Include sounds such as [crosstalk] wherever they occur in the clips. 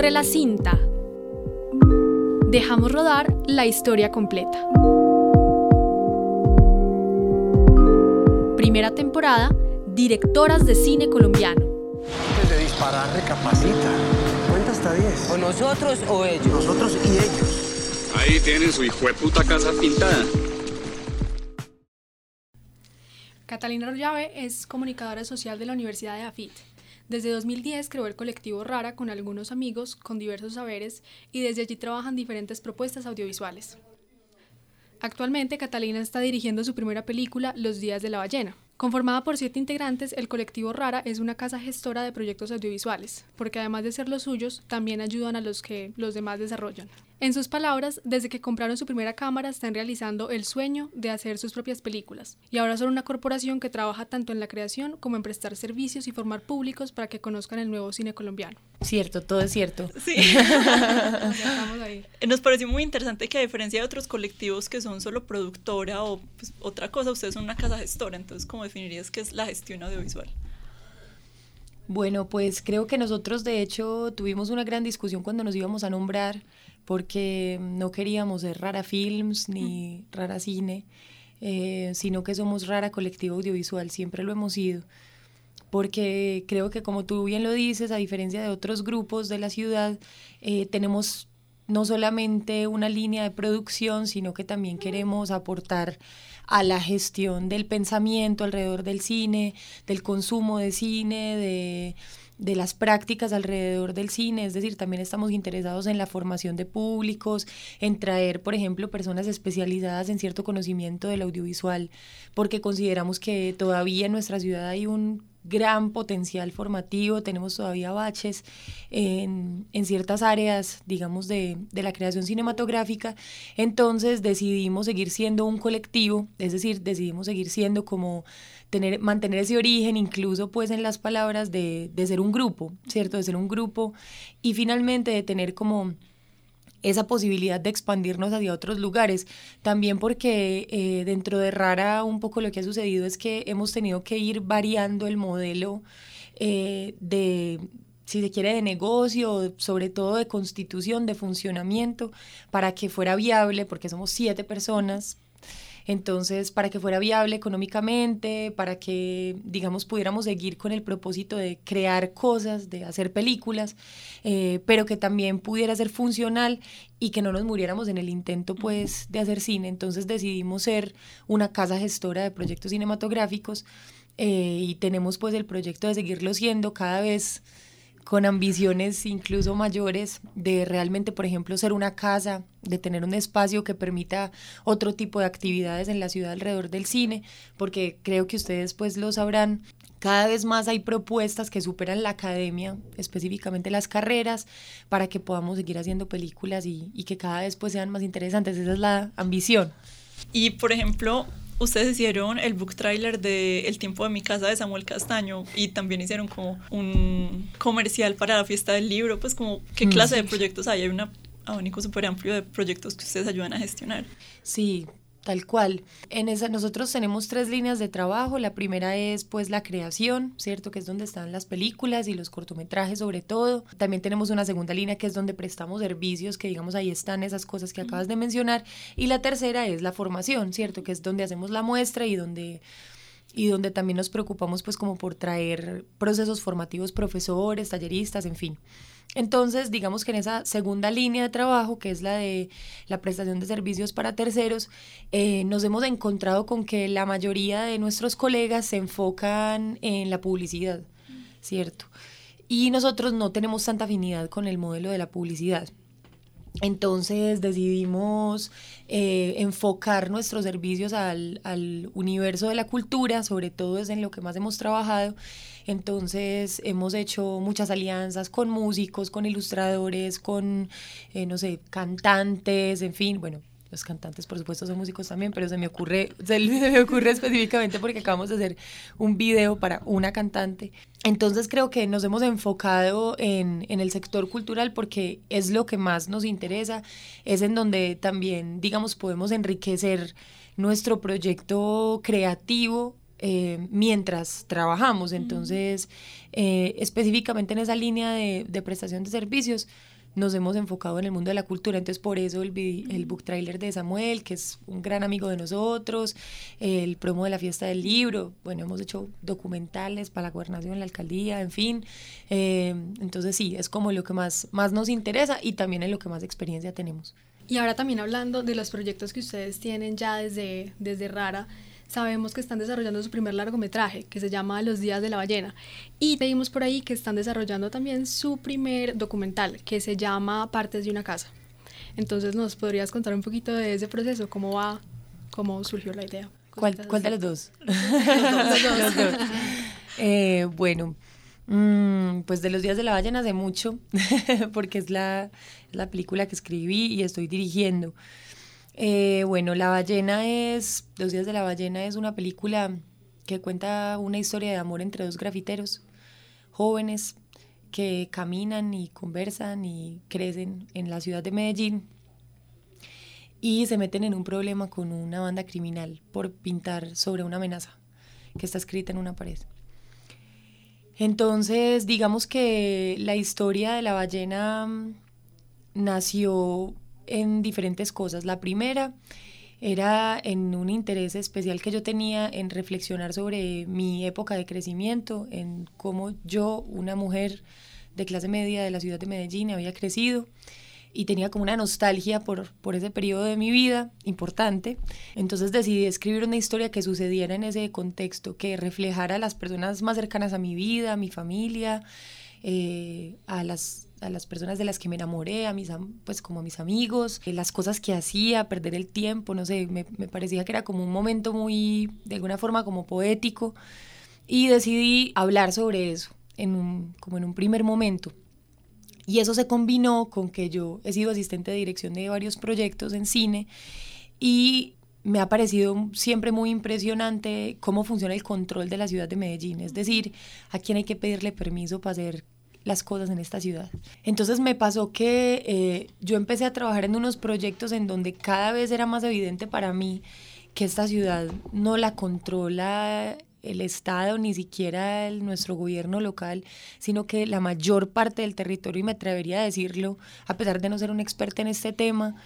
Corre la cinta. Dejamos rodar la historia completa. Primera temporada, directoras de cine colombiano. Antes de disparar, recapacita. Cuenta hasta 10. ¿O nosotros o ellos? Nosotros y ellos. Ahí tienen su hijo de puta casa pintada. Catalina Rollave es comunicadora social de la Universidad de AFIT. Desde 2010 creó el colectivo Rara con algunos amigos con diversos saberes y desde allí trabajan diferentes propuestas audiovisuales. Actualmente Catalina está dirigiendo su primera película, Los días de la ballena. Conformada por siete integrantes, el colectivo Rara es una casa gestora de proyectos audiovisuales, porque además de ser los suyos, también ayudan a los que los demás desarrollan. En sus palabras, desde que compraron su primera cámara están realizando el sueño de hacer sus propias películas, y ahora son una corporación que trabaja tanto en la creación como en prestar servicios y formar públicos para que conozcan el nuevo cine colombiano. Cierto, todo es cierto. Sí. [laughs] Estamos ahí. Nos pareció muy interesante que a diferencia de otros colectivos que son solo productora o pues, otra cosa, ustedes son una casa gestora, entonces ¿cómo definirías qué es la gestión audiovisual? Bueno, pues creo que nosotros de hecho tuvimos una gran discusión cuando nos íbamos a nombrar porque no queríamos ser Rara Films ni Rara Cine, eh, sino que somos Rara Colectivo Audiovisual, siempre lo hemos sido. Porque creo que como tú bien lo dices, a diferencia de otros grupos de la ciudad, eh, tenemos no solamente una línea de producción, sino que también queremos aportar a la gestión del pensamiento alrededor del cine, del consumo de cine, de de las prácticas alrededor del cine, es decir, también estamos interesados en la formación de públicos, en traer, por ejemplo, personas especializadas en cierto conocimiento del audiovisual, porque consideramos que todavía en nuestra ciudad hay un gran potencial formativo, tenemos todavía baches en, ciertas áreas, digamos, de, la creación cinematográfica, entonces decidimos seguir siendo un colectivo, es decir, decidimos seguir siendo como tener, mantener ese origen, incluso pues en las palabras de, de ser un grupo, ¿cierto? De ser un grupo y finalmente de tener como esa posibilidad de expandirnos hacia otros lugares. También porque eh, dentro de Rara un poco lo que ha sucedido es que hemos tenido que ir variando el modelo eh, de si se quiere, de negocio, sobre todo de constitución, de funcionamiento, para que fuera viable, porque somos siete personas, entonces, para que fuera viable económicamente, para que, digamos, pudiéramos seguir con el propósito de crear cosas, de hacer películas, eh, pero que también pudiera ser funcional y que no nos muriéramos en el intento, pues, de hacer cine. Entonces decidimos ser una casa gestora de proyectos cinematográficos eh, y tenemos, pues, el proyecto de seguirlo siendo cada vez con ambiciones incluso mayores de realmente, por ejemplo, ser una casa, de tener un espacio que permita otro tipo de actividades en la ciudad alrededor del cine, porque creo que ustedes pues lo sabrán, cada vez más hay propuestas que superan la academia, específicamente las carreras, para que podamos seguir haciendo películas y, que cada vez pues sean más interesantes. Esa es la ambición. Y por ejemplo, ustedes hicieron el book trailer de El tiempo de mi casa de Samuel Castaño y también hicieron como un comercial para la fiesta del libro, pues como qué mm, clase de proyectos hay, hay un abanico súper amplio de proyectos que ustedes ayudan a gestionar. Sí, Tal cual. En esa, nosotros tenemos tres líneas de trabajo. La primera es pues la creación, ¿cierto? Que es donde están las películas y los cortometrajes sobre todo. También tenemos una segunda línea que es donde prestamos servicios, que digamos ahí están esas cosas que acabas de mencionar. Y la tercera es la formación, ¿cierto? Que es donde hacemos la muestra y donde y donde también nos preocupamos pues como por traer procesos formativos, profesores, talleristas, en fin. Entonces, digamos que en esa segunda línea de trabajo, que es la de la prestación de servicios para terceros, eh, nos hemos encontrado con que la mayoría de nuestros colegas se enfocan en la publicidad, ¿cierto? Y nosotros no tenemos tanta afinidad con el modelo de la publicidad. Entonces decidimos eh, enfocar nuestros servicios al, al, universo de la cultura, sobre todo es en lo que más hemos trabajado. Entonces hemos hecho muchas alianzas con músicos, con ilustradores, con, eh, no sé, cantantes, en fin, bueno, los cantantes por supuesto son músicos también, pero se me ocurre, se [laughs] me ocurre específicamente porque acabamos de hacer un video para una cantante. Entonces creo que nos hemos enfocado en, en el sector cultural porque es lo que más nos interesa, es en donde también, digamos, podemos enriquecer nuestro proyecto creativo eh, mientras trabajamos. Entonces, eh, específicamente en esa línea de, de, prestación de servicios, nos hemos enfocado en el mundo de la cultura. Entonces, por eso el, el book trailer de Samuel, que es un gran amigo de nosotros, el promo de la fiesta del libro. Bueno, hemos hecho documentales para la gobernación, la alcaldía, en fin. Eh, entonces, sí, es como lo que más, más nos interesa y también en lo que más experiencia tenemos. Y ahora también hablando de los proyectos que ustedes tienen ya desde, desde Rara, sabemos que están desarrollando su primer largometraje, que se llama Los Días de la Ballena. Y pedimos por ahí que están desarrollando también su primer documental, que se llama Partes de una casa. Entonces, ¿nos podrías contar un poquito de ese proceso? ¿Cómo va? ¿Cómo surgió la idea? ¿Cuál, ¿cuál de los dos? [laughs] los dos. los dos. Eh, bueno, Mm, pues de los días de la ballena hace mucho, [laughs] porque es la, la, película que escribí y estoy dirigiendo. Eh, bueno, La ballena es, Los días de la ballena es una película que cuenta una historia de amor entre dos grafiteros jóvenes que caminan y conversan y crecen en la ciudad de Medellín y se meten en un problema con una banda criminal por pintar sobre una amenaza que está escrita en una pared. Entonces, digamos que la historia de la ballena mm, nació en diferentes cosas. La primera era en un interés especial que yo tenía en reflexionar sobre mi época de crecimiento, en cómo yo, una mujer de clase media de la ciudad de Medellín, había crecido y tenía como una nostalgia por, por ese periodo de mi vida importante. Entonces decidí escribir una historia que sucediera en ese contexto, que reflejara a las personas más cercanas a mi vida, a mi familia, eh, a las a las personas de las que me enamoré, a mis, pues como a mis amigos, eh, las cosas que hacía, perder el tiempo, no sé, me, me, parecía que era como un momento muy, de alguna forma como poético, y decidí hablar sobre eso, en un, como en un primer momento. Y eso se combinó con que yo he sido asistente de dirección de varios proyectos en cine y me ha parecido siempre muy impresionante cómo funciona el control de la ciudad de Medellín, es decir, a quién hay que pedirle permiso para hacer las cosas en esta ciudad. Entonces me pasó que eh, yo empecé a trabajar en unos proyectos en donde cada vez era más evidente para mí que esta ciudad no la controla el Estado, ni siquiera nuestro gobierno local, sino que la mayor parte del territorio, y me atrevería a decirlo, a pesar de no ser una experta en este tema,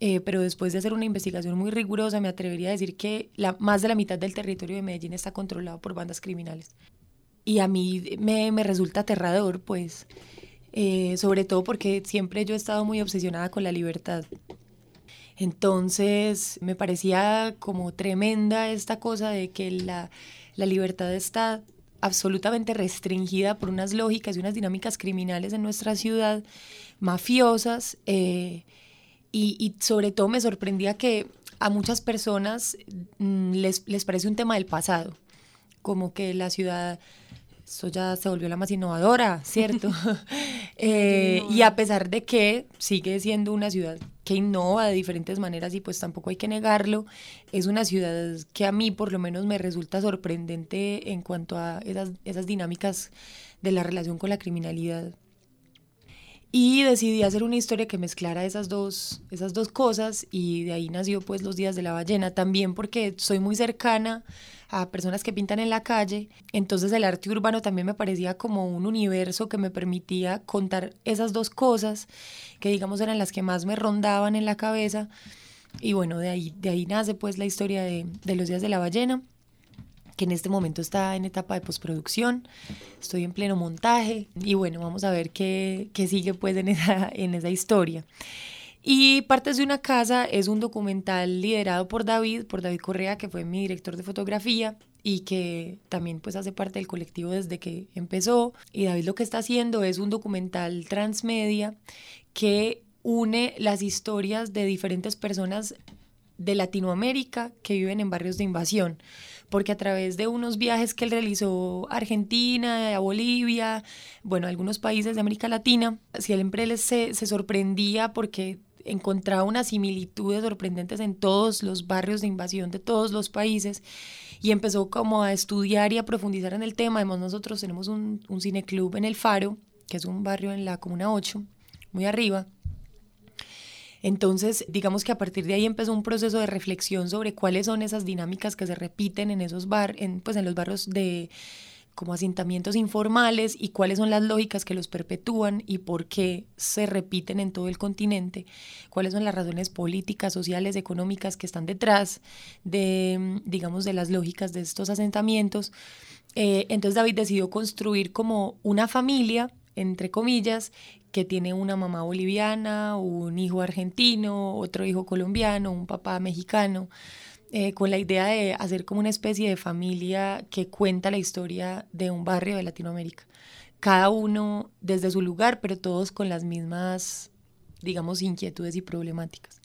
eh, pero después de hacer una investigación muy rigurosa, me atrevería a decir que la, más de la mitad del territorio de Medellín está controlado por bandas criminales. Y a mí me, me resulta aterrador, pues, eh, sobre todo porque siempre yo he estado muy obsesionada con la libertad. Entonces, me parecía como tremenda esta cosa de que la la libertad está absolutamente restringida por unas lógicas y unas dinámicas criminales en nuestra ciudad, mafiosas, eh, y, sobre todo me sorprendía que a muchas personas mm, les, les parece un tema del pasado, como que la ciudad eso ya se volvió la más innovadora, ¿cierto? [laughs] [laughs] Eh, y a pesar de que sigue siendo una ciudad que innova de diferentes maneras y pues tampoco hay que negarlo, es una ciudad que a mí por lo menos me resulta sorprendente en cuanto a esas, esas dinámicas de la relación con la criminalidad. Y decidí hacer una historia que mezclara esas dos, esas dos cosas y de ahí nació pues Los Días de la Ballena, también porque soy muy cercana a personas que pintan en la calle. Entonces el arte urbano también me parecía como un universo que me permitía contar esas dos cosas que digamos eran las que más me rondaban en la cabeza. Y bueno, de ahí, de ahí nace pues la historia de, de los días de la ballena que en este momento está en etapa de postproducción, estoy en pleno montaje y bueno, vamos a ver qué, qué sigue pues en esa, en esa historia. Y Partes de una casa es un documental liderado por David, por David Correa, que fue mi director de fotografía y que también pues hace parte del colectivo desde que empezó. Y David lo que está haciendo es un documental transmedia que une las historias de diferentes personas de Latinoamérica que viven en barrios de invasión, porque a través de unos viajes que él realizó a Argentina, a Bolivia, bueno, algunos países de América Latina, siempre se, se sorprendía porque encontraba unas similitudes sorprendentes en todos los barrios de invasión de todos los países y empezó como a estudiar y a profundizar en el tema. Además nosotros tenemos un, un cineclub en El Faro, que es un barrio en la Comuna 8, muy arriba. Entonces, digamos que a partir de ahí empezó un proceso de reflexión sobre cuáles son esas dinámicas que se repiten en esos bar, pues en los barrios de como asentamientos informales y cuáles son las lógicas que los perpetúan y por qué se repiten en todo el continente, cuáles son las razones políticas, sociales, económicas que están detrás de, digamos, de las lógicas de estos asentamientos. Eh, entonces David decidió construir como una familia, entre comillas, que tiene una mamá boliviana, un hijo argentino, otro hijo colombiano, un papá mexicano. Eh, con la idea de hacer como una especie de familia que cuenta la historia de un barrio de Latinoamérica. Cada uno desde su lugar, pero todos con las mismas, digamos, inquietudes y problemáticas.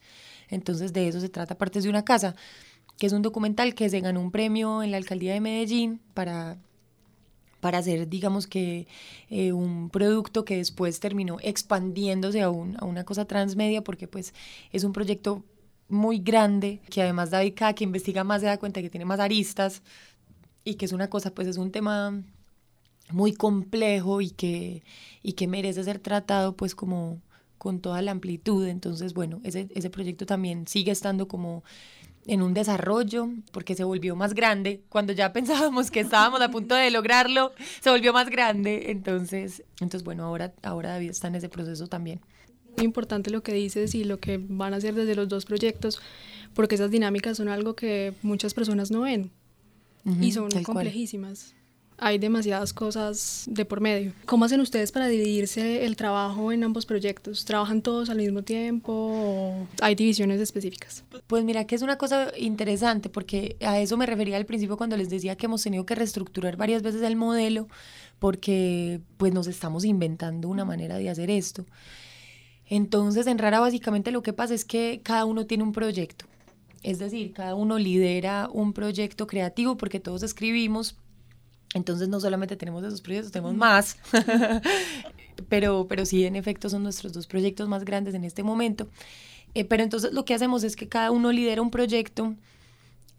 Entonces de eso se trata Partes de una casa, que es un documental que se ganó un premio en la alcaldía de Medellín para para hacer, digamos que, eh, un producto que después terminó expandiéndose a, a, una cosa transmedia, porque pues es un proyecto muy grande, que además David cada que investiga más se da cuenta que tiene más aristas y que es una cosa, pues es un tema muy complejo y que, y que merece ser tratado pues como con toda la amplitud. Entonces, bueno, ese, ese proyecto también sigue estando como en un desarrollo porque se volvió más grande. Cuando ya pensábamos que estábamos a punto de lograrlo, se volvió más grande. Entonces, entonces bueno, ahora, ahora David está en ese proceso también importante lo que dices y lo que van a hacer desde los dos proyectos, porque esas dinámicas son algo que muchas personas no ven y son complejísimas. Hay demasiadas cosas de por medio. ¿Cómo hacen ustedes para dividirse el trabajo en ambos proyectos? ¿Trabajan todos al mismo tiempo o hay divisiones específicas? Pues mira que es una cosa interesante porque a eso me refería al principio cuando les decía que hemos tenido que reestructurar varias veces el modelo porque pues nos estamos inventando una manera de hacer esto. Entonces, en Rara básicamente lo que pasa es que cada uno tiene un proyecto. Es decir, cada uno lidera un proyecto creativo porque todos escribimos. Entonces, no solamente tenemos esos proyectos, tenemos más. [laughs] pero, pero sí, en efecto, son nuestros dos proyectos más grandes en este momento. Eh, pero entonces lo que hacemos es que cada uno lidera un proyecto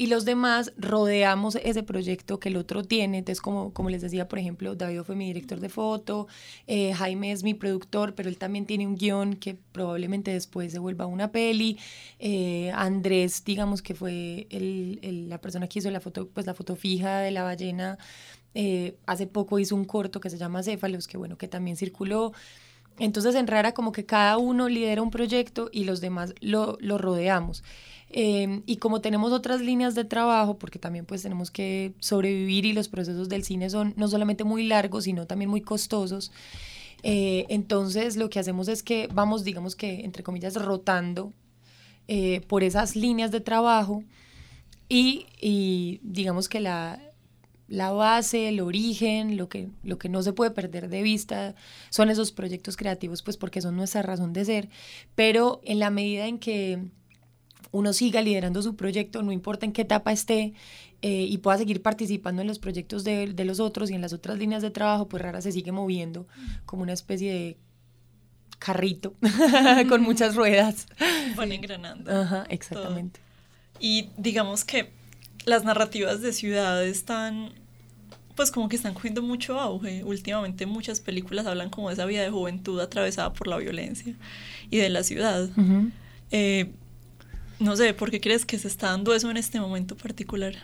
y los demás rodeamos ese proyecto que el otro tiene. Entonces, como, como les decía, por ejemplo, David fue mi director de foto, eh, Jaime es mi productor, pero él también tiene un guion que probablemente después se vuelva una peli. Eh, Andrés, digamos que fue el, la persona que hizo la foto, pues la foto fija de la ballena. Eh, hace poco hizo un corto que se llama Céfalos, que bueno, que también circuló. Entonces en Rara como que cada uno lidera un proyecto y los demás lo, lo rodeamos. Em, y como tenemos otras líneas de trabajo, porque también pues tenemos que sobrevivir y los procesos del cine son no solamente muy largos, sino también muy costosos, eh, entonces lo que hacemos es que vamos, digamos que, entre comillas, rotando eh, por esas líneas de trabajo y, y digamos que la, la base, el origen, lo que, lo que no se puede perder de vista son esos proyectos creativos, pues porque son nuestra razón de ser, pero en la medida en que uno siga liderando su proyecto, no importa en qué etapa esté, eh, y pueda seguir participando en los proyectos de, de, los otros y en las otras líneas de trabajo, pues Rara se sigue moviendo como una especie de carrito [laughs] con muchas ruedas. Van engranando. Ajá, exactamente. Y digamos que las narrativas de ciudad están, pues como que están cogiendo mucho auge. Últimamente muchas películas hablan como de esa vida de juventud atravesada por la violencia y de la ciudad. eh, no sé, ¿por qué crees que se está dando eso en este momento particular?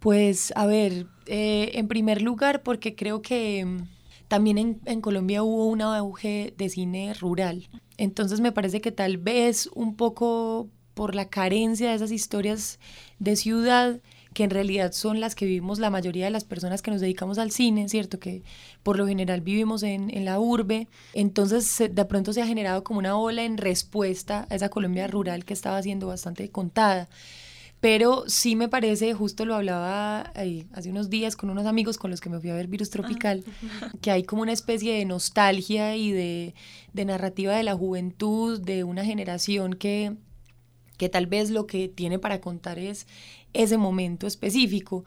Pues, a ver, eh, en primer lugar, porque creo que mm, también en, en, Colombia hubo un auge de cine rural. Entonces me parece que tal vez un poco por la carencia de esas historias de ciudad, que en realidad son las que vivimos la mayoría de las personas que nos dedicamos al cine, ¿cierto? Que por lo general vivimos en, en la urbe. Entonces de pronto se ha generado como una ola en respuesta a esa Colombia rural que estaba siendo bastante contada. Pero sí me parece, justo lo hablaba ahí, hace unos días con unos amigos con los que me fui a ver Virus Tropical, que hay como una especie de nostalgia y de, de narrativa de la juventud, de una generación que, que tal vez lo que tiene para contar es ese momento específico.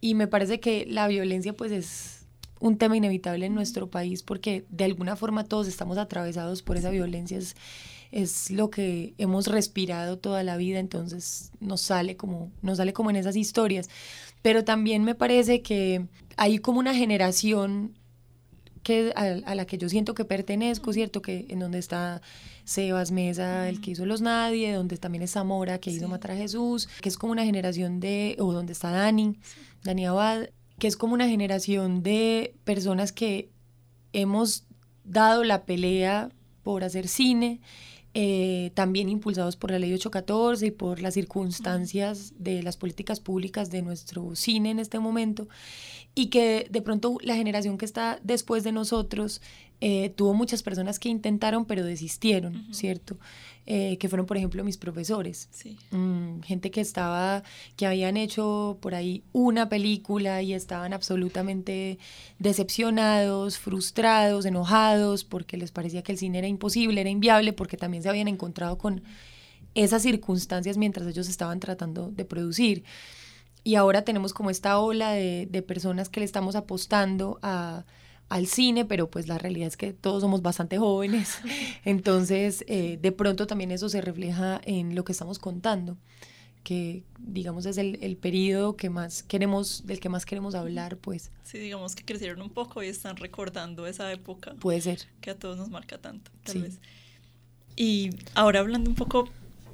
Y me parece que la violencia pues es un tema inevitable en nuestro país porque de alguna forma todos estamos atravesados por esa violencia. Es, es lo que hemos respirado toda la vida, entonces nos sale como, nos sale como en esas historias. Pero también me parece que hay como una generación que a, la que yo siento que pertenezco, ¿cierto? Que en donde está Sebas Mesa, el que hizo Los Nadie, donde también es Zamora, que hizo Matar a Jesús, que es como una generación de, o donde está Dani, Dani Abad, que es como una generación de personas que hemos dado la pelea por hacer cine, eh, también impulsados por la ley 814 y por las circunstancias de las políticas públicas de nuestro cine en este momento, y que de pronto la generación que está después de nosotros eh, tuvo muchas personas que intentaron pero desistieron, ¿cierto? Eh, que fueron, por ejemplo, mis profesores. Mm, gente que estaba, que habían hecho por ahí una película y estaban absolutamente decepcionados, frustrados, enojados, porque les parecía que el cine era imposible, era inviable, porque también se habían encontrado con esas circunstancias mientras ellos estaban tratando de producir. Y ahora tenemos como esta ola de, de personas que le estamos apostando a al cine, pero pues la realidad es que todos somos bastante jóvenes, [laughs] entonces eh, de pronto también eso se refleja en lo que estamos contando, que digamos es el, el periodo que más queremos, del que más queremos hablar, pues. Sí, digamos que crecieron un poco y están recordando esa época. Puede ser. Que a todos nos marca tanto, tal vez. Y ahora hablando un poco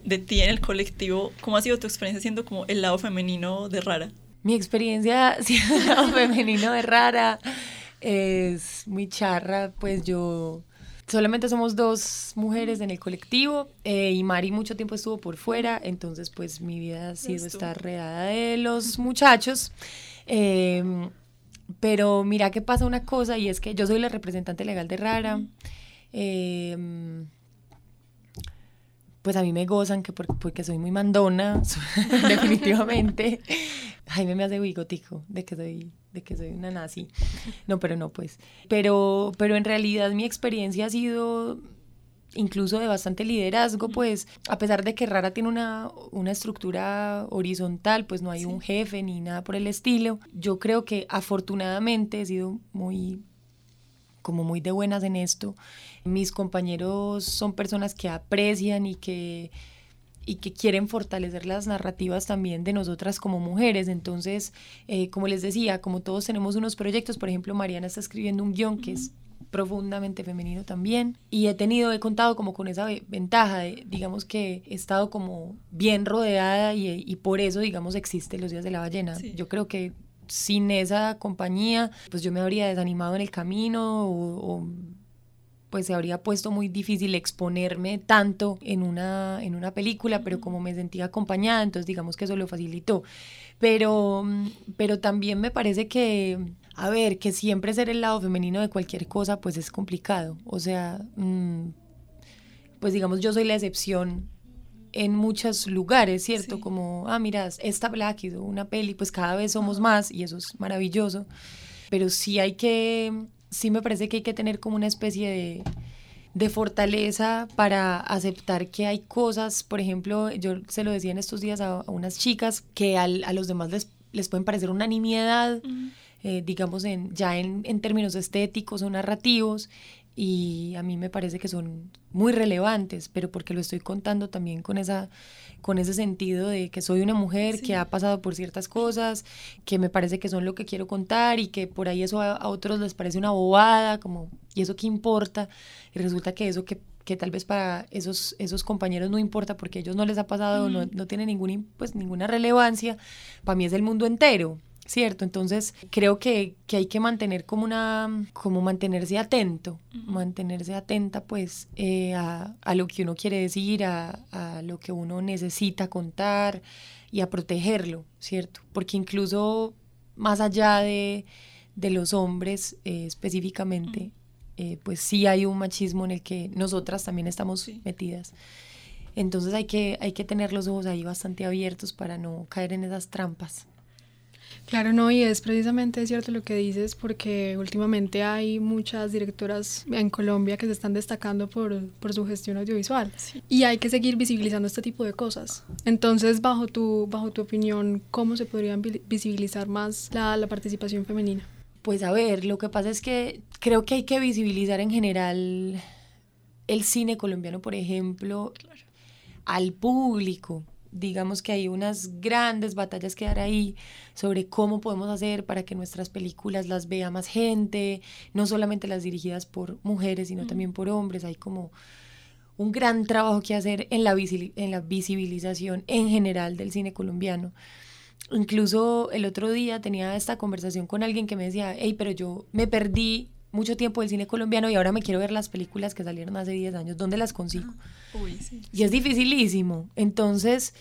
de ti en el colectivo, ¿cómo ha sido tu experiencia siendo como el lado femenino de Rara? Mi experiencia [laughs] siendo el lado femenino de Rara es muy charra, pues yo solamente somos dos mujeres en el colectivo eh, y Mari mucho tiempo estuvo por fuera, entonces pues mi vida ha sido estar rodeada de los muchachos. Em, pero mira que pasa una cosa y es que yo soy la representante legal de Rara. Em, pues a mí me gozan que porque, soy muy mandona, [laughs] [laughs] definitivamente. Jaime me hace bigotico de que soy de que soy una nazi. No, pero no, pues. Pero, pero en realidad mi experiencia ha sido incluso de bastante liderazgo, pues a pesar de que Rara tiene una, una estructura horizontal, pues no hay un jefe ni nada por el estilo. Yo creo que afortunadamente he sido muy como muy de buenas en esto. Mis compañeros son personas que aprecian y que y que quieren fortalecer las narrativas también de nosotras como mujeres. Entonces, eh, como les decía, como todos tenemos unos proyectos, por ejemplo, Mariana está escribiendo un guion que es profundamente femenino también y he tenido, he contado como con esa ventaja de, digamos que he estado como bien rodeada y, y por eso, digamos, existe Los Días de la Ballena. Yo creo que sin esa compañía, pues yo me habría desanimado en el camino o, pues se habría puesto muy difícil exponerme tanto en una, en una película, pero como me sentía acompañada, entonces digamos que eso lo facilitó. Pero, pero también me parece que, a ver, que siempre ser el lado femenino de cualquier cosa, pues es complicado. O sea, mm, pues digamos, yo soy la excepción en muchos lugares, ¿cierto? Como, ah, mira, esta Black hizo una peli, pues cada vez somos más y eso es maravilloso, pero sí hay que, sí me parece que hay que tener como una especie de, de fortaleza para aceptar que hay cosas, por ejemplo, yo se lo decía en estos días a, unas chicas que a los demás les, les pueden parecer una nimiedad, eh, digamos, en, ya en, en, términos estéticos o narrativos, y a mí me parece que son muy relevantes, pero porque lo estoy contando también con esa con ese sentido de que soy una mujer que ha pasado por ciertas cosas, que me parece que son lo que quiero contar y que por ahí eso a, otros les parece una bobada, como y eso qué importa, y resulta que eso que, que tal vez para esos esos compañeros no importa porque a ellos no les ha pasado, no, no tiene ningún, pues, ninguna relevancia, para mí es el mundo entero. ¿Cierto? Entonces creo que, hay que mantener como una, como mantenerse atento, mantenerse atenta pues eh, a, lo que uno quiere decir, a, lo que uno necesita contar y a protegerlo, ¿cierto? Porque incluso más allá de, los hombres eh, específicamente, eh, pues sí hay un machismo en el que nosotras también estamos metidas. Entonces hay que, hay que tener los ojos ahí bastante abiertos para no caer en esas trampas. Claro, no, y es precisamente cierto lo que dices, porque últimamente hay muchas directoras en Colombia que se están destacando por, su gestión audiovisual y hay que seguir visibilizando este tipo de cosas. Entonces, bajo tu, bajo tu opinión, ¿cómo se podría visibilizar más la, la participación femenina? Pues a ver, lo que pasa es que creo que hay que visibilizar en general el cine colombiano, por ejemplo, al público digamos que hay unas grandes batallas que dar ahí sobre cómo podemos hacer para que nuestras películas las vea más gente, no solamente las dirigidas por mujeres, sino también por hombres. Hay como un gran trabajo que hacer en la, en la visibilización en general del cine colombiano. Incluso el otro día tenía esta conversación con alguien que me decía, hey, pero yo me perdí mucho tiempo del cine colombiano y ahora me quiero ver las películas que salieron hace 10 años. ¿Dónde las consigo? Y es dificilísimo. Entonces,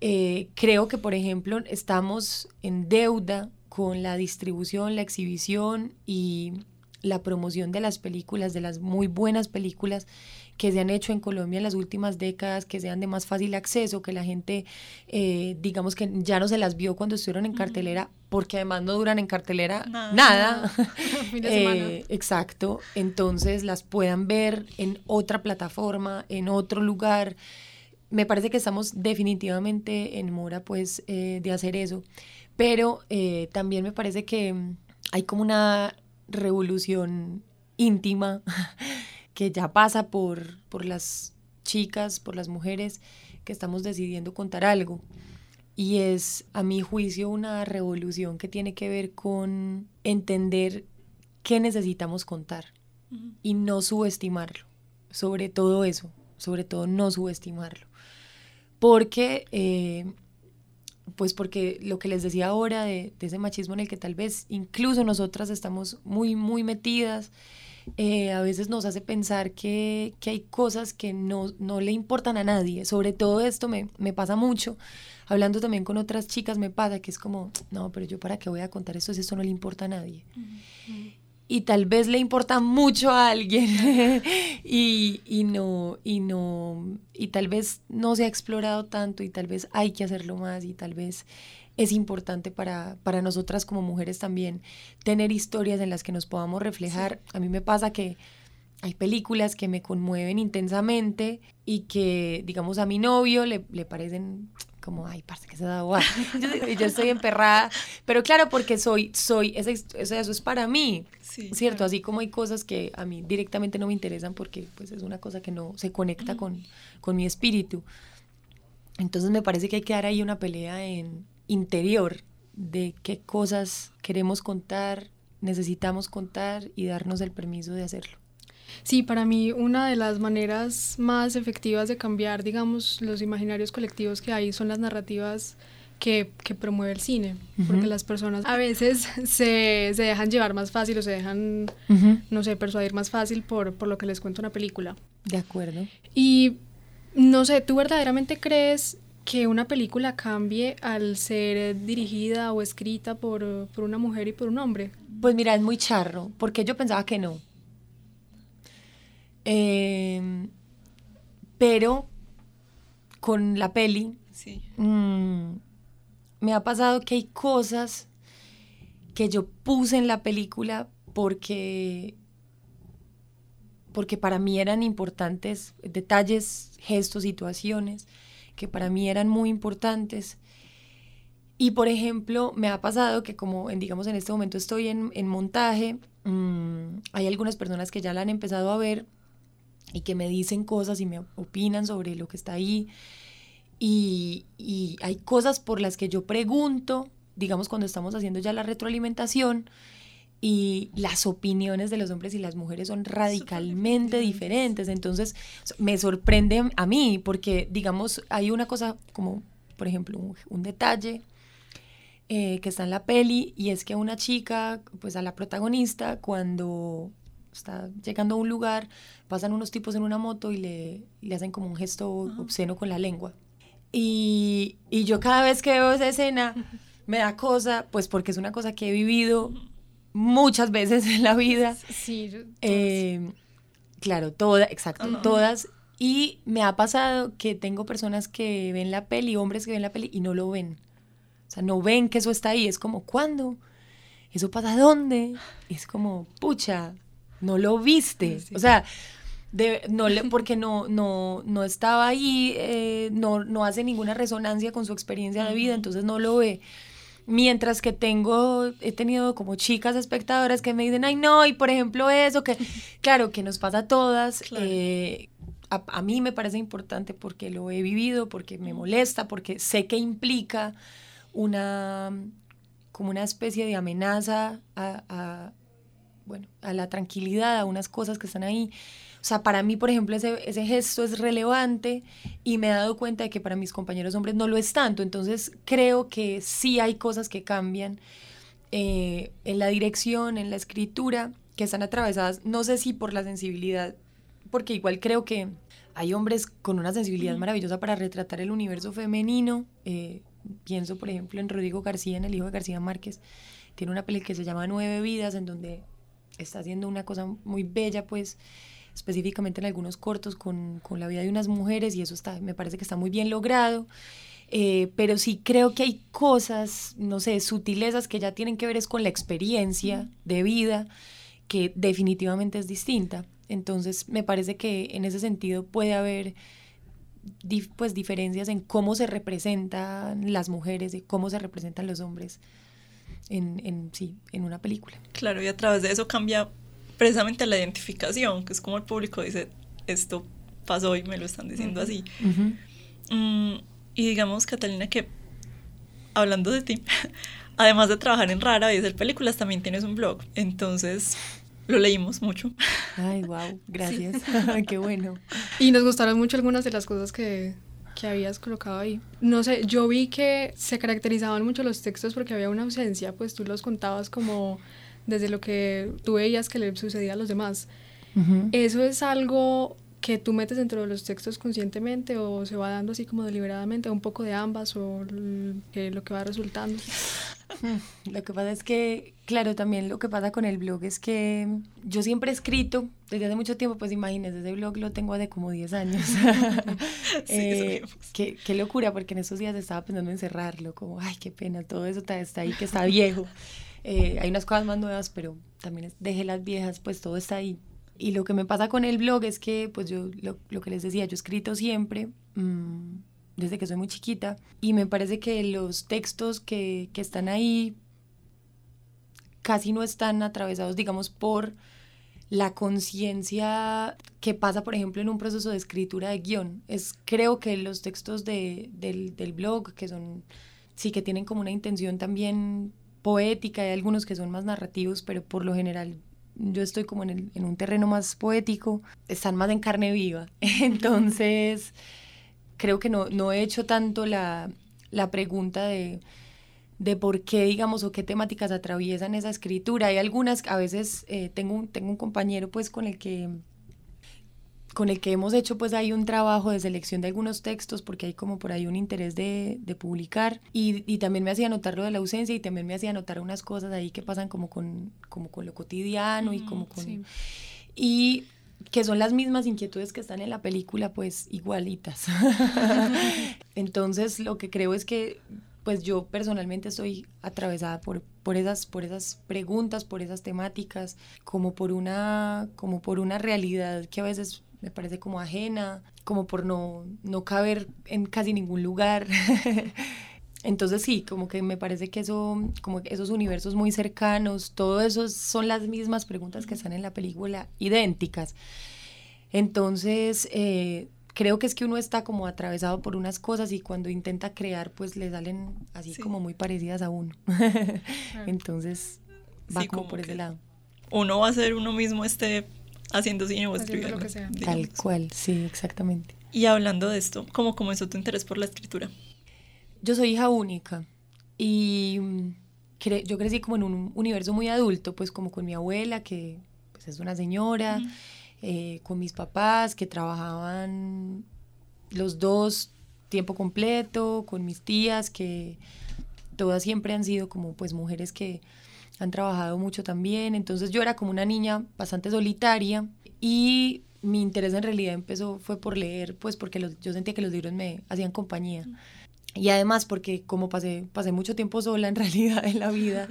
eh, creo que, por ejemplo, estamos en deuda con la distribución, la exhibición y la promoción de las películas, de las muy buenas películas que se han hecho en Colombia en las últimas décadas, que sean de más fácil acceso, que la gente, eh, digamos que ya no se las vio cuando estuvieron en cartelera, porque además no duran en cartelera nada. [laughs] [laughs] Eh, exacto. Entonces las puedan ver en otra plataforma, en otro lugar. Me parece que estamos definitivamente en mora pues eh, de hacer eso. Pero también me parece que hay como una revolución íntima que ya pasa por, por las chicas, por las mujeres que estamos decidiendo contar algo. Y es, a mi juicio, una revolución que tiene que ver con entender qué necesitamos contar y no subestimarlo. Sobre todo eso, sobre todo no subestimarlo. Porque, eh, pues porque lo que les decía ahora de, de, ese machismo en el que tal vez incluso nosotras estamos muy, muy metidas, eh, a veces nos hace pensar que, hay cosas que no, le importan a nadie. Sobre todo esto me, pasa mucho. Hablando también con otras chicas me pasa que es como, no, pero yo para qué voy a contar esto si eso no le importa a nadie. Y tal vez le importa mucho a alguien [laughs] y, y, no, y no, y tal vez no se ha explorado tanto y tal vez hay que hacerlo más y tal vez es importante para, para nosotras como mujeres también tener historias en las que nos podamos reflejar. A mí me pasa que hay películas que me conmueven intensamente y que, digamos, a mi novio le, le parecen como, ay, parece que se da igual. [laughs] yo, estoy emperrada. Pero claro, porque soy, soy, eso, eso es para mí, ¿cierto? Así como hay cosas que a mí directamente no me interesan porque pues es una cosa que no se conecta con, con mi espíritu. Entonces me parece que hay que dar ahí una pelea en, interior de qué cosas queremos contar, necesitamos contar y darnos el permiso de hacerlo. Sí, para mí una de las maneras más efectivas de cambiar, digamos, los imaginarios colectivos que hay son las narrativas que, que promueve el cine, porque las personas a veces [laughs] se, se, dejan llevar más fácil o se dejan, no sé, persuadir más fácil por, por lo que les cuenta una película. De acuerdo. Y no sé, ¿tú verdaderamente crees que una película cambie al ser dirigida o escrita por, una mujer y por un hombre? Pues mira, es muy charro, porque yo pensaba que no. Em, pero con la peli, mm, me ha pasado que hay cosas que yo puse en la película porque porque para mí eran importantes detalles, gestos, situaciones que para mí eran muy importantes. Y por ejemplo, me ha pasado que como en, digamos en este momento estoy en, en montaje, mm, hay algunas personas que ya la han empezado a ver y que me dicen cosas y me opinan sobre lo que está ahí. Y, y hay cosas por las que yo pregunto, digamos cuando estamos haciendo ya la retroalimentación, y las opiniones de los hombres y las mujeres son radicalmente diferentes. Entonces, me sorprende a mí porque, digamos, hay una cosa como, por ejemplo, un, detalle eh, que está en la peli y es que una chica, pues a la protagonista, cuando está llegando a un lugar, pasan unos tipos en una moto y le, le hacen como un gesto obsceno con la lengua. Y, y yo cada vez que veo esa escena [laughs] me da cosa, pues porque es una cosa que he vivido muchas veces en la vida. Sí, eh, claro, todas, exacto, todas. Y me ha pasado que tengo personas que ven la peli, hombres que ven la peli y no lo ven. O sea, no ven que eso está ahí. Es como, ¿cuándo? ¿Eso pasa dónde? Es como, pucha, no lo viste. O sea, no le, porque no, no, no estaba ahí, eh, no, no hace ninguna resonancia con su experiencia de vida, entonces no lo ve. Mientras que tengo, he tenido como chicas espectadoras que me dicen, ay no, y por ejemplo eso, que [laughs] claro, que nos pasa a todas. Eh, a, a, mí me parece importante porque lo he vivido, porque me molesta, porque sé que implica una como una especie de amenaza a, a bueno, a la tranquilidad, a unas cosas que están ahí. O sea, para mí, por ejemplo, ese, ese, gesto es relevante y me he dado cuenta de que para mis compañeros hombres no lo es tanto. Entonces, creo que sí hay cosas que cambian eh, en la dirección, en la escritura, que están atravesadas, no sé si por la sensibilidad, porque igual creo que hay hombres con una sensibilidad maravillosa para retratar el universo femenino. Eh, pienso, por ejemplo, en Rodrigo García, en el hijo de García Márquez. Tiene una peli que se llama Nueve Vidas, en donde está haciendo una cosa muy bella, pues específicamente en algunos cortos con, con, la vida de unas mujeres y eso está, me parece que está muy bien logrado. Eh, pero sí creo que hay cosas, no sé, sutilezas que ya tienen que ver es con la experiencia de vida, que definitivamente es distinta. Entonces me parece que en ese sentido puede haber pues diferencias en cómo se representan las mujeres y cómo se representan los hombres en, en, sí, en una película. Claro, y a través de eso cambia precisamente la identificación, que es como el público dice, esto pasó y me lo están diciendo así. Mm, y digamos, Catalina, que hablando de ti, [laughs] además de trabajar en Rara y hacer películas, también tienes un blog. Entonces, lo leímos mucho. Ay, wow, [laughs] gracias. [laughs] Qué bueno. Y nos gustaron mucho algunas de las cosas que, que habías colocado ahí. No sé, yo vi que se caracterizaban mucho los textos porque había una ausencia, pues tú los contabas como desde lo que tú veías que le sucedía a los demás. Eso es algo que tú metes dentro de los textos conscientemente o se va dando así como deliberadamente, un poco de ambas o lo que va resultando. Lo que pasa es que, claro, también lo que pasa con el blog es que yo siempre he escrito desde hace mucho tiempo, pues imagínense, ese blog lo tengo de como 10 años. [laughs] [laughs] eh, qué, qué, locura, porque en esos días estaba pensando en cerrarlo, como, ay, qué pena, todo eso está ahí, que está viejo. [laughs] Eh, hay unas cosas más nuevas, pero también dejé las viejas, pues todo está ahí. Y lo que me pasa con el blog es que, pues yo, lo, lo que les decía, yo he escrito siempre. Mmm, desde que soy muy chiquita y me parece que los textos que, que están ahí casi no están atravesados, digamos, por la conciencia que pasa, por ejemplo, en un proceso de escritura de guion. Es, creo que los textos de, del, del, blog, que son, sí, que tienen como una intención también poética, hay algunos que son más narrativos, pero por lo general yo estoy como en, el, un terreno más poético, están más en carne viva. [laughs] Entonces creo que no, no he hecho tanto la, la pregunta de, de, por qué, digamos, o qué temáticas atraviesan esa escritura. Hay algunas, a veces eh, tengo, un, tengo un compañero pues con el que con el que hemos hecho pues hay un trabajo de selección de algunos textos porque hay como por ahí un interés de, de publicar y, y, también me hacía notar lo de la ausencia y también me hacía notar unas cosas ahí que pasan como con, como con lo cotidiano y como con... Sí. Y que son las mismas inquietudes que están en la película, pues igualitas. [laughs] Entonces, lo que creo es que, pues yo personalmente estoy atravesada por, por, esas, por esas preguntas, por esas temáticas, como por, una, como por una realidad que a veces me parece como ajena, como por no, no caber en casi ningún lugar. [laughs] Entonces sí, como que me parece que eso, como esos universos muy cercanos, todo eso son las mismas preguntas que están en la película, idénticas. Entonces, eh, creo que es que uno está como atravesado por unas cosas y cuando intenta crear, pues le salen así sí. como muy parecidas a uno. [laughs] Entonces, va sí, como, como, por ese lado. Uno va a ser uno mismo este haciendo cine o escribiendo. Lo que sea. Tal cual, sí, exactamente. Y hablando de esto, ¿cómo comenzó tu interés por la escritura? yo soy hija única y cre yo crecí como en un universo muy adulto, pues como con mi abuela, que pues, es una señora, uh -huh. eh, con mis papás que trabajaban los dos tiempo completo, con mis tías que todas siempre han sido como pues mujeres que han trabajado mucho también, entonces yo era como una niña bastante solitaria y mi interés en realidad empezó fue por leer, pues porque los, yo sentía que los libros me hacían compañía. Y además porque como pasé, pasé mucho tiempo sola en [laughs] realidad en la vida,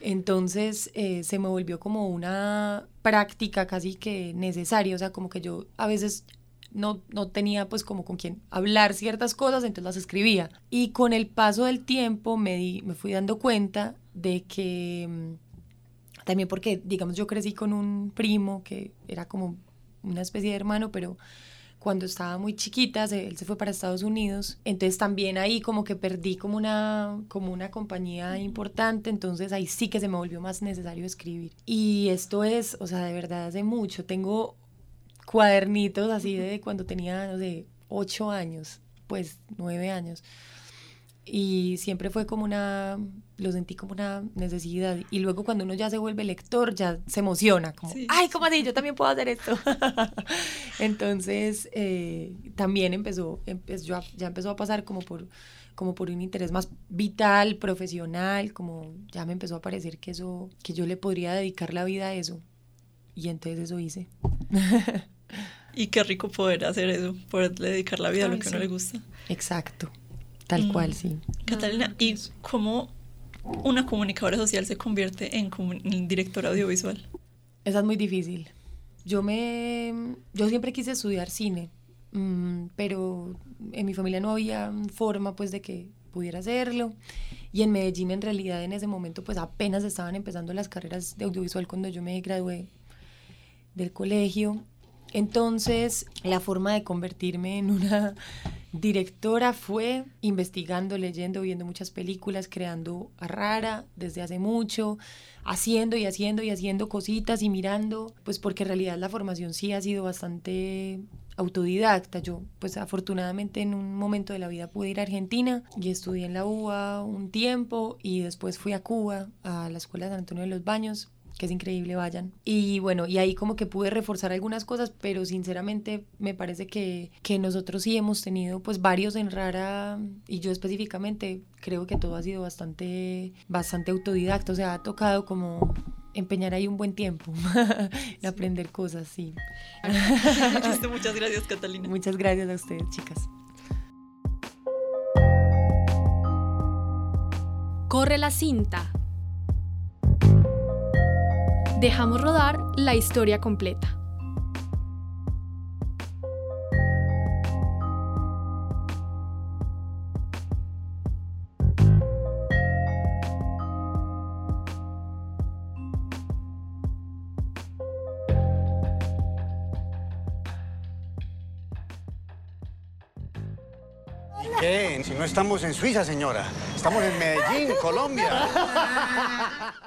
entonces eh, se me volvió como una práctica casi que necesaria, o sea, como que yo a veces no, no tenía pues como con quien hablar ciertas cosas, entonces las escribía. Y con el paso del tiempo me, di, me fui dando cuenta de que, mm, también porque digamos yo crecí con un primo que era como una especie de hermano, pero cuando estaba muy chiquita, él se fue para Estados Unidos, entonces también ahí como que perdí como una, como una compañía importante, entonces ahí sí que se me volvió más necesario escribir. Y esto es, o sea, de verdad hace mucho, tengo cuadernitos así de cuando tenía, no sé, ocho años, pues nueve años. Y siempre fue como una, lo sentí como una necesidad. Y luego cuando uno ya se vuelve lector, ya se emociona, como, ay, ¿cómo así? Yo también puedo hacer esto. [laughs] Entonces, eh, también empezó, empezó, ya empezó a pasar como por, como por un interés más vital, profesional, como ya me empezó a parecer que eso, que yo le podría dedicar la vida a eso. Y entonces eso hice. [laughs] y qué rico poder hacer eso, poder dedicar la vida a lo que a uno le gusta. Exacto. Tal cual, mm. sí. Catalina, ¿y cómo una comunicadora social se convierte en, directora audiovisual? Esa es muy difícil. Yo me, yo siempre quise estudiar cine, mm, pero en mi familia no había forma, pues, de que pudiera hacerlo. Y en Medellín, en realidad, en ese momento, pues, apenas estaban empezando las carreras de audiovisual cuando yo me gradué del colegio. Entonces, la forma de convertirme en una directora fue investigando, leyendo, viendo muchas películas, creando a Rara desde hace mucho, haciendo y haciendo y haciendo cositas y mirando, pues porque en realidad la formación sí ha sido bastante autodidacta. Yo, pues afortunadamente en un momento de la vida pude ir a Argentina y estudié en la UBA un tiempo y después fui a Cuba, a la Escuela de San Antonio de los Baños, que es increíble, vayan. Y bueno, y ahí como que pude reforzar algunas cosas, pero sinceramente me parece que, que nosotros sí hemos tenido pues varios en Rara, y yo específicamente creo que todo ha sido bastante, bastante autodidacto, o sea, ha tocado como empeñar ahí un buen tiempo [laughs] en aprender cosas, sí. [laughs] Muchas gracias, Catalina. Muchas gracias a ustedes, chicas. Corre la cinta dejamos rodar la historia completa. No estamos en Suiza, señora. Estamos en Medellín, Colombia. [laughs]